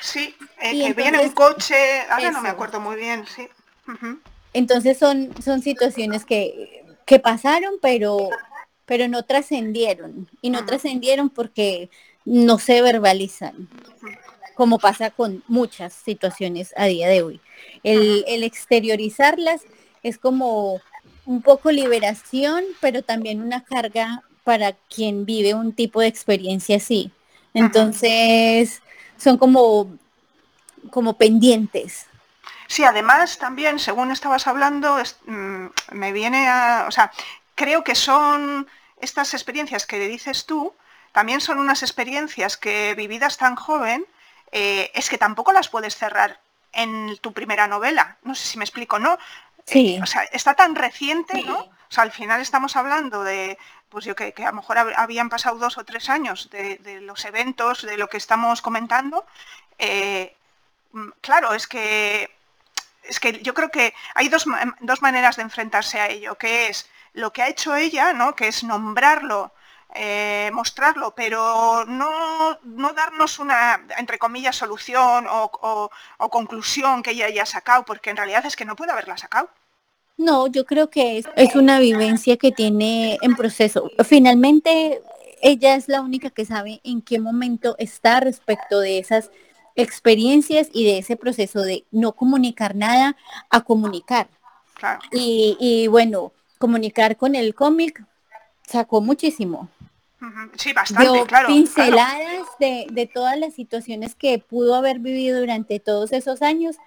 Sí, eh, que viene un coche, ahora no me acuerdo muy bien, sí. Entonces son, son situaciones que, que pasaron, pero pero no trascendieron. Y no trascendieron porque no se verbalizan, como pasa con muchas situaciones a día de hoy. El, exteriorizarlas es como un poco liberación, pero también una carga para quien vive un tipo de experiencia así. Entonces, son como, como pendientes. Sí, además también, según estabas hablando, mm, me viene a, o sea, creo que son estas experiencias que dices tú, también son unas experiencias que vividas tan joven, eh, es que tampoco las puedes cerrar en tu primera novela. No sé si me explico, ¿no? Sí. Eh, o sea, está tan reciente, ¿no? O sea, al final estamos hablando de, pues yo que, a lo mejor habían pasado dos o tres años de, los eventos, de lo que estamos comentando. Eh, mm, claro, es que es que yo creo que hay dos, dos, maneras de enfrentarse a ello, que es lo que ha hecho ella, ¿no? que es nombrarlo eh, mostrarlo, pero no, no, darnos una, entre comillas, solución o, conclusión que ella haya sacado, porque en realidad es que no puede haberla sacado. No, yo creo que es, es una vivencia que tiene en proceso. Finalmente, ella es la única que sabe en qué momento está respecto de esas experiencias y de ese proceso de no comunicar nada a comunicar. Y, bueno, comunicar con el cómic sacó muchísimo. Sí, bastante, claro. Pinceladas De, de todas las situaciones que pudo haber vivido durante todos esos años,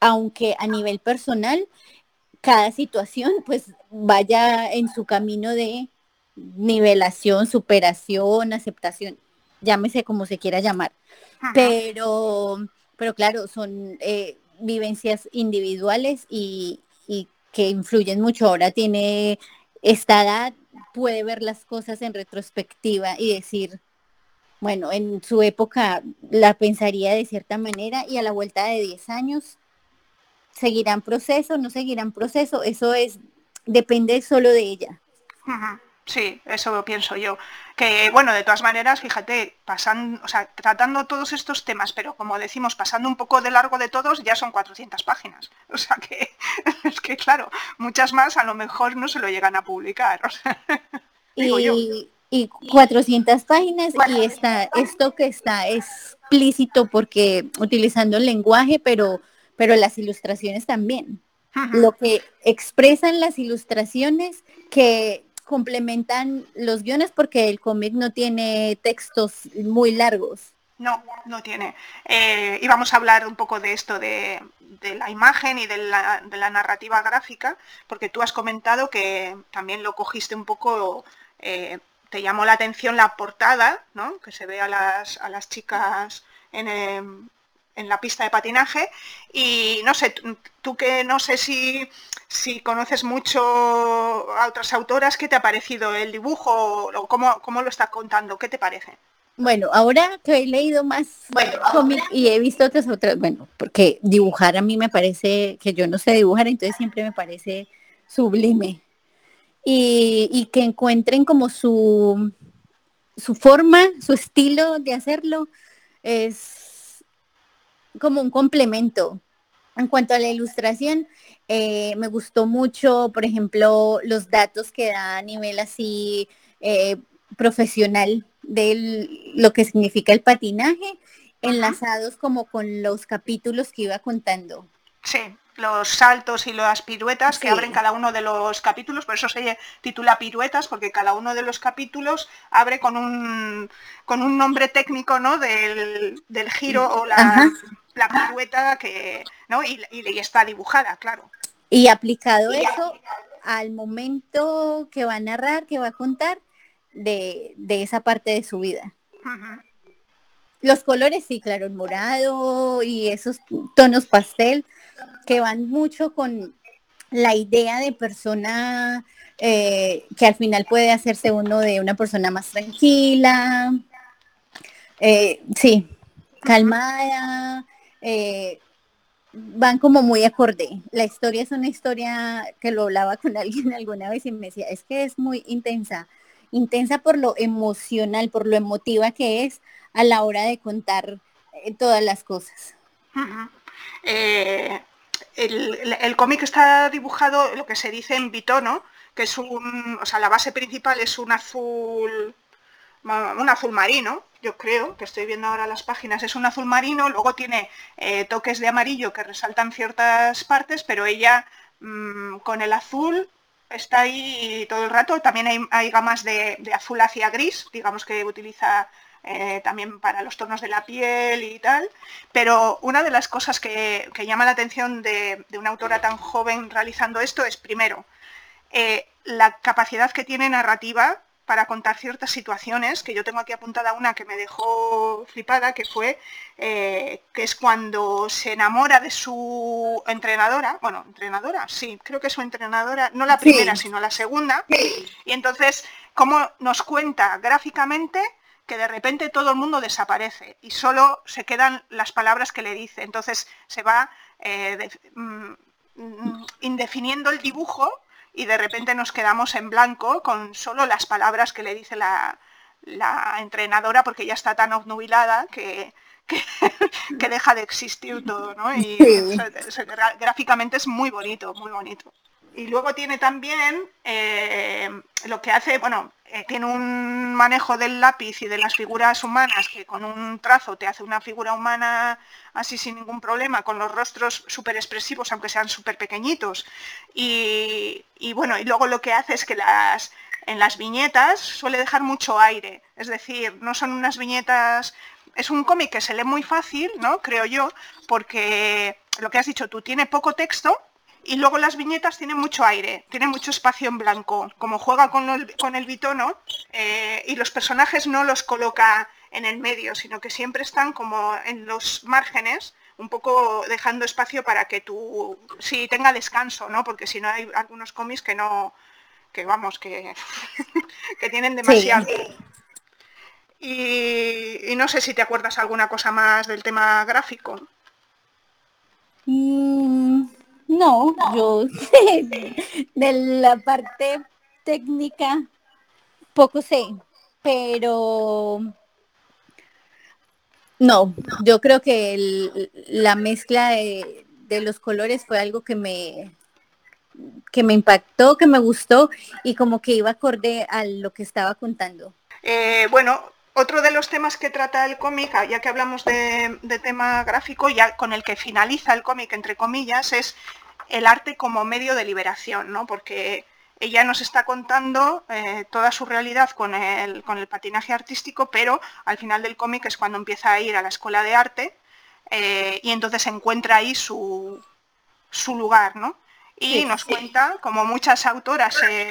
aunque a nivel personal, cada situación pues vaya en su camino de nivelación, superación, aceptación, llámese como se quiera llamar. Pero, pero claro, son eh, vivencias individuales y, y que influyen mucho. Ahora tiene esta edad, puede ver las cosas en retrospectiva y decir, bueno, en su época la pensaría de cierta manera y a la vuelta de 10 años seguirán proceso, no seguirán proceso, eso es, depende solo de ella. Sí, eso pienso yo. Que bueno, de todas maneras, fíjate, pasando, o sea, tratando todos estos temas, pero como decimos, pasando un poco de largo de todos, ya son 400 páginas. O sea que es que claro, muchas más a lo mejor no se lo llegan a publicar. y, y 400 páginas y está esto que está explícito porque utilizando el lenguaje, pero pero las ilustraciones también. Lo que expresan las ilustraciones que complementan los guiones porque el cómic no tiene textos muy largos. No, no tiene. Eh, y vamos a hablar un poco de esto, de, la imagen y de la, narrativa gráfica, porque tú has comentado que también lo cogiste un poco, eh, te llamó la atención la portada, ¿no? que se ve a las, a las chicas en, en la pista de patinaje y no sé, tú que no sé si, si conoces mucho a otras autoras, ¿qué te ha parecido el dibujo o cómo, cómo lo está contando? ¿Qué te parece? Bueno, ahora que he leído más cómic y he visto otras otras, bueno, porque dibujar a mí me parece que yo no sé dibujar, entonces siempre me parece sublime. Y, y que encuentren como su, su forma, su estilo de hacerlo, es como un complemento. En cuanto a la ilustración, eh, me gustó mucho, por ejemplo, los datos que da a nivel así eh, profesional de lo que significa el patinaje, enlazados como con los capítulos que iba contando. Sí, los saltos y las piruetas que abren cada uno de los capítulos, por eso se titula piruetas, porque cada uno de los capítulos abre con un, con un nombre técnico ¿no? del, giro o la, la pirueta que, ¿no? Y, está dibujada, claro. Y aplicado eso al momento que va a narrar, que va a contar de, esa parte de su vida. Los colores, sí, claro, el morado y esos tonos pastel que van mucho con la idea de persona eh, que al final puede hacerse uno de una persona más tranquila, eh, sí, calmada, eh, van como muy acorde. La historia es una historia que lo hablaba con alguien alguna vez y me decía, es que es muy intensa, intensa por lo emocional, por lo emotiva que es a la hora de contar eh, todas las cosas. Eh, el, cómic está dibujado, lo que se dice en bitono, que es un, o sea, la base principal es un azul, un azul marino, yo creo, que estoy viendo ahora las páginas, es un azul marino, luego tiene eh, toques de amarillo que resaltan ciertas partes, pero ella mm, con el azul está ahí todo el rato. También hay, gamas de, azul hacia gris, digamos que utiliza eh, también para los tonos de la piel y tal. Pero una de las cosas que, llama la atención de, una autora tan joven realizando esto es, primero, eh, la capacidad que tiene narrativa para contar ciertas situaciones, que yo tengo aquí apuntada una que me dejó flipada, que fue eh, que es cuando se enamora de su entrenadora, bueno, entrenadora, sí, creo que su entrenadora, no la primera, sino la segunda, y entonces, cómo nos cuenta gráficamente que de repente todo el mundo desaparece y solo se quedan las palabras que le dice. Entonces se va eh, mm, mm, indefiniendo el dibujo y de repente nos quedamos en blanco con solo las palabras que le dice la, la entrenadora porque ya está tan obnubilada que, que, deja de existir todo, ¿no? Y gráficamente es muy bonito, muy bonito. Y luego tiene también eh, lo que hace, bueno, eh, tiene un manejo del lápiz y de las figuras humanas que con un trazo te hace una figura humana así sin ningún problema, con los rostros súper expresivos, aunque sean súper pequeñitos. Y, y, bueno, y luego lo que hace es que las, en las viñetas suele dejar mucho aire, es decir, no son unas viñetas es un cómic que se lee muy fácil, ¿no? Creo yo, porque lo que has dicho tú, tiene poco texto y luego las viñetas tienen mucho aire, tienen mucho espacio en blanco. Como juega con el, con el bitono eh, y los personajes no los coloca en el medio, sino que siempre están como en los márgenes, un poco dejando espacio para que tú sí tenga descanso, ¿no? Porque si no hay algunos cómics que no, que vamos, que, que tienen demasiado. Y, no sé si te acuerdas alguna cosa más del tema gráfico. Mm, no, yo de la parte técnica poco sé, pero no, yo creo que la mezcla de, los colores fue algo que me que me impactó, que me gustó y como que iba acorde a lo que estaba contando. Eh, bueno, otro de los temas que trata el cómic, ah, ya que hablamos de, tema gráfico, ya con el que finaliza el cómic, entre comillas, es el arte como medio de liberación, ¿no? Porque ella nos está contando eh, toda su realidad con el, patinaje artístico, pero al final del cómic es cuando empieza a ir a la escuela de arte eh, y entonces encuentra ahí su, su lugar, ¿no? Y nos cuenta, como muchas autoras eh,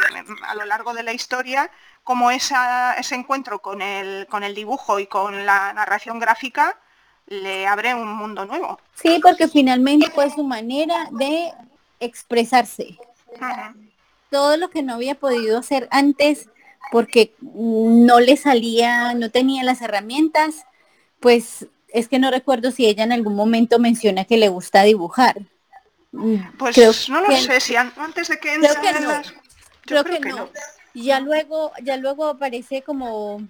a lo largo de la historia, cómo ese encuentro con el, con el dibujo y con la narración gráfica le abre un mundo nuevo. Sí, porque finalmente fue su manera de expresarse. Todo lo que no había podido hacer antes porque no le salía, no tenía las herramientas, pues es que no recuerdo si ella en algún momento menciona que le gusta dibujar. Pues no lo sé, si antes de que creo que no. creo, que, no ya luego, ya luego aparece como,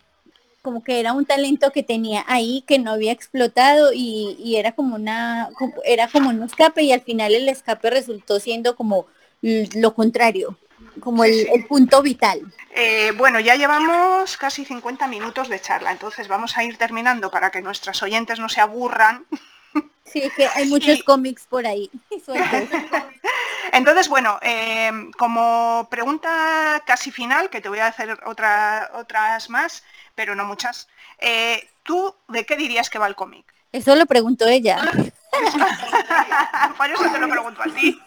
como que era un talento que tenía ahí que no había explotado y, era como una, era como un escape y al final el escape resultó siendo como lo contrario, como el, punto vital. Eh, bueno, ya llevamos casi 50 minutos de charla, entonces vamos a ir terminando para que nuestras oyentes no se aburran. Sí, que hay muchos cómics por ahí. Entonces, bueno, eh, como pregunta casi final, que te voy a hacer otra, otras más, pero no muchas, eh, ¿tú de qué dirías que va el cómic? Eso lo preguntó ella. Por eso te lo pregunto a ti.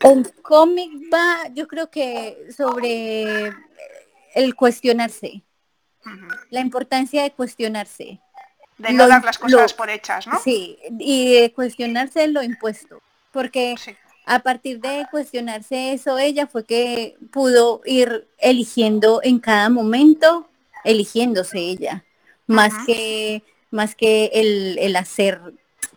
El cómic va, yo creo que sobre el cuestionarse, la importancia de cuestionarse. De no dar las cosas por hechas, ¿no? Sí, y de cuestionarse lo impuesto porque a partir de cuestionarse eso, ella fue que pudo ir eligiendo en cada momento, eligiéndose ella, más que más que el, hacer,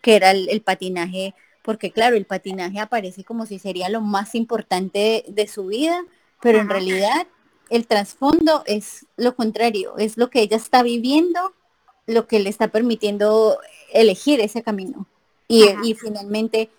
que era el, patinaje, porque claro, el patinaje aparece como si sería lo más importante de, su vida, pero en realidad el trasfondo es lo contrario, es lo que ella está viviendo, lo que le está permitiendo elegir ese camino. Y, y finalmente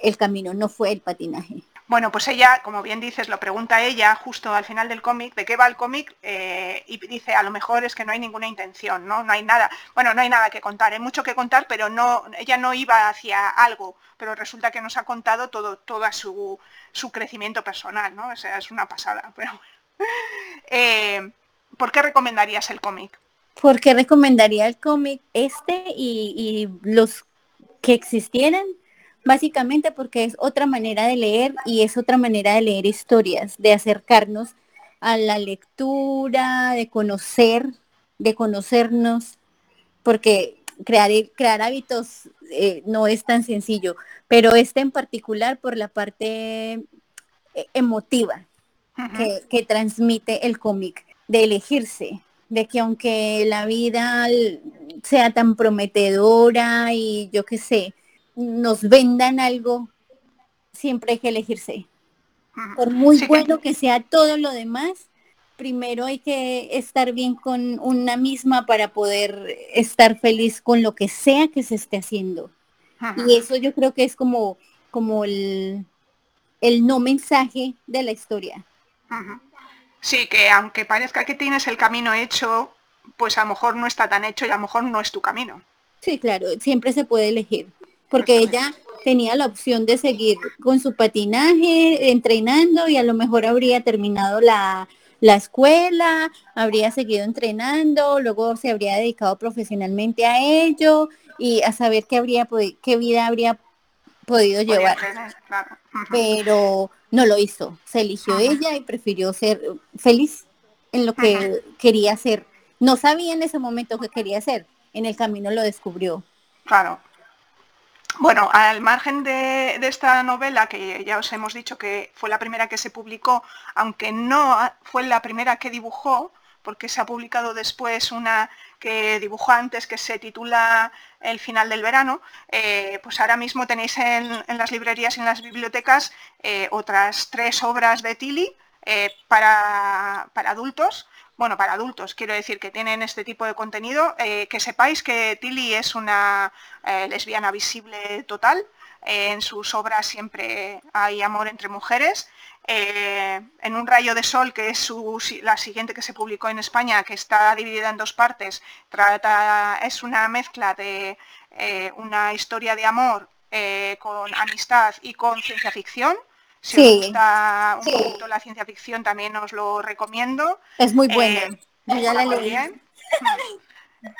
el camino, no fue el patinaje. Bueno, pues ella, como bien dices, lo pregunta ella justo al final del cómic, ¿de qué va el cómic? Eh, y dice, a lo mejor es que no hay ninguna intención, ¿no? No hay nada, bueno, no hay nada que contar, hay mucho que contar, pero no, ella no iba hacia algo, pero resulta que nos ha contado todo, todo su, su crecimiento personal, ¿no? O sea, es una pasada, pero eh, ¿Por qué recomendarías el cómic? ¿Por qué recomendaría el cómic este y, y los que existieran? básicamente porque es otra manera de leer y es otra manera de leer historias, de acercarnos a la lectura, de conocer, de conocernos, porque crear, crear hábitos eh, no es tan sencillo, pero este en particular por la parte eh, emotiva que, que transmite el cómic, de elegirse, de que aunque la vida sea tan prometedora y yo qué sé, nos vendan algo, siempre hay que elegirse. Por muy bueno que sea todo lo demás, primero hay que estar bien con una misma para poder estar feliz con lo que sea que se esté haciendo. Y eso yo creo que es como, como el, el no mensaje de la historia. Sí, que aunque parezca que tienes el camino hecho, pues a lo mejor no está tan hecho y a lo mejor no es tu camino. Sí, claro, siempre se puede elegir, porque ella tenía la opción de seguir con su patinaje, entrenando y a lo mejor habría terminado la, la escuela, habría seguido entrenando, luego se habría dedicado profesionalmente a ello y a saber qué habría qué vida habría podido llevar. Pero no lo hizo, se eligió ella y prefirió ser feliz en lo que quería hacer. No sabía en ese momento qué quería hacer, en el camino lo descubrió. Claro, bueno, al margen de, esta novela, que ya os hemos dicho que fue la primera que se publicó, aunque no fue la primera que dibujó, porque se ha publicado después una que dibujó antes que se titula El final del verano, eh, pues ahora mismo tenéis en, las librerías y en las bibliotecas eh, otras tres obras de Tilly eh, para, para adultos. Bueno, para adultos, quiero decir que tienen este tipo de contenido, que sepáis que Tilly es una lesbiana visible total, en sus obras siempre hay amor entre mujeres. Eh, en Un rayo de sol, que es la siguiente que se publicó en España, que está dividida en dos partes, trata, es una mezcla de una historia de amor con amistad y con ciencia ficción. Si os gusta un poquito la ciencia ficción, también os lo recomiendo. Es muy buena. Eh, Yo ya la leí.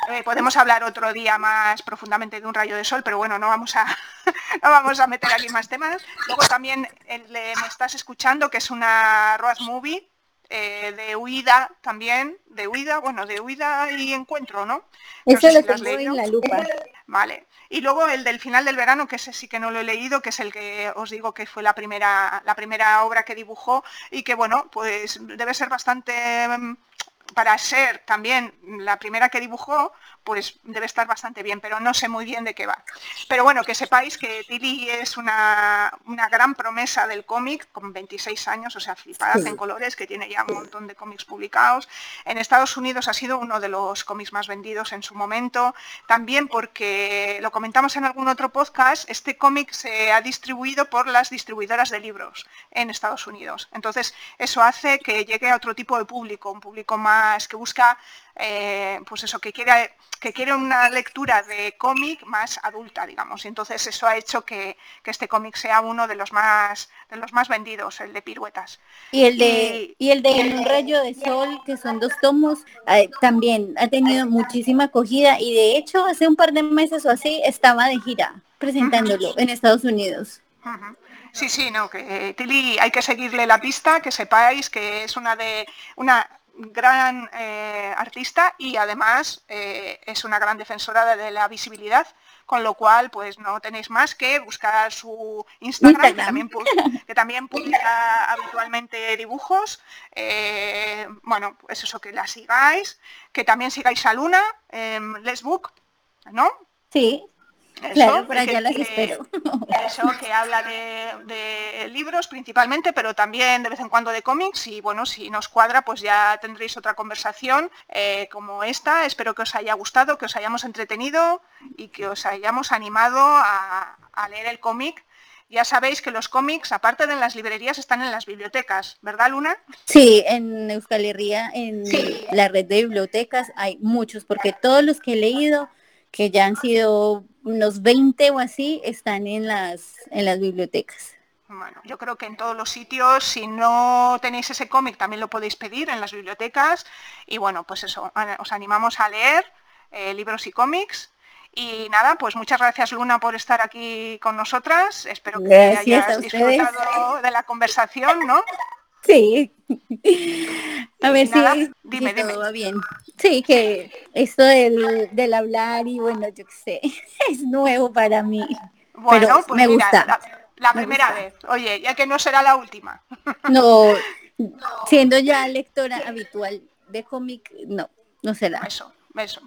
Eh, podemos hablar otro día más profundamente de un rayo de sol, pero bueno, no vamos a, no vamos a meter aquí más temas. Luego también Me estás escuchando, que es una road movie eh, de huida también, de huida, bueno, de huida y encuentro, ¿no? Eso lo tengo en la lupa. Vale. Y luego el del final del verano, que ese sí que no lo he leído, que es el que os digo que fue la primera, la primera obra que dibujó y que bueno, pues debe ser bastante mm, para ser también la primera que dibujó, pues debe estar bastante bien, pero no sé muy bien de qué va. Pero bueno, que sepáis que Tilly es una, gran promesa del cómic, con 26 años, o sea, flipadas en colores, que tiene ya un montón de cómics publicados. En Estados Unidos ha sido uno de los cómics más vendidos en su momento, también porque, lo comentamos en algún otro podcast, este cómic se ha distribuido por las distribuidoras de libros en Estados Unidos. Entonces, eso hace que llegue a otro tipo de público, un público más que busca eh, pues eso, que quiere, que quiere una lectura de cómic más adulta, digamos. Y entonces eso ha hecho que, este cómic sea uno de los más de los más vendidos, el de piruetas. Y el de, y, el de Un rayo de sol, que son dos tomos, eh, también ha tenido muchísima acogida y de hecho hace un par de meses o así estaba de gira presentándolo en Estados Unidos. Sí, sí, no, que eh, Tilly hay que seguirle la pista, que sepáis que es una de una gran eh, artista y además eh, es una gran defensora de, la visibilidad, con lo cual pues no tenéis más que buscar su Instagram, Que, también, publica habitualmente dibujos. Eh, bueno, pues eso, que la sigáis, que también sigáis a Luna en Lesbook, ¿no? Sí, claro, por allá las espero. Eso, que habla de, libros principalmente, pero también de vez en cuando de cómics y bueno, si nos cuadra, pues ya tendréis otra conversación eh, como esta. Espero que os haya gustado, que os hayamos entretenido y que os hayamos animado a, leer el cómic. Ya sabéis que los cómics, aparte de en las librerías, están en las bibliotecas, ¿verdad, Luna? Sí, en Euskal Herria, en la red de bibliotecas, hay muchos, porque todos los que he leído que ya han sido unos 20 o así, están en las, en las bibliotecas. Bueno, yo creo que en todos los sitios, si no tenéis ese cómic, también lo podéis pedir en las bibliotecas. Y bueno, pues eso, os animamos a leer eh, libros y cómics. Y nada, pues muchas gracias Luna por estar aquí con nosotras. Espero que hayas disfrutado de la conversación, ¿no? Sí. A ver si, dime, todo va bien. Sí, que esto del, hablar y bueno, yo qué sé, es nuevo para mí. Bueno, pues me gusta. La, primera vez. Oye, ya que no será la última. No, siendo ya lectora habitual de cómic, no, no será. Eso.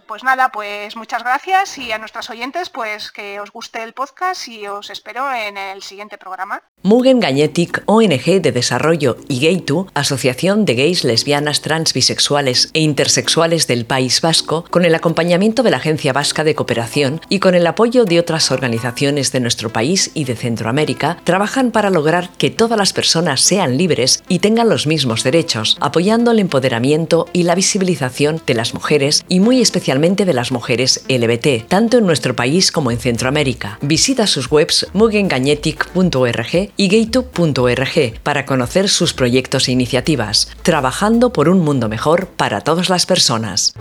Pues nada, pues muchas gracias y a nuestras oyentes, pues que os guste el podcast y os espero en el siguiente programa. Mugen Gagnetic, ONG de Desarrollo y Gaytu, Asociación de Gays, Lesbianas, Trans, Bisexuales e Intersexuales del País Vasco, con el acompañamiento de la Agencia Vasca de Cooperación y con el apoyo de otras organizaciones de nuestro país y de Centroamérica, trabajan para lograr que todas las personas sean libres y tengan los mismos derechos, apoyando el empoderamiento y la visibilización de las mujeres y muy especialmente de las mujeres LBT, tanto en nuestro país como en Centroamérica. Visita sus webs mugengagnetic.org y gaytube.org para conocer sus proyectos e iniciativas, trabajando por un mundo mejor para todas las personas.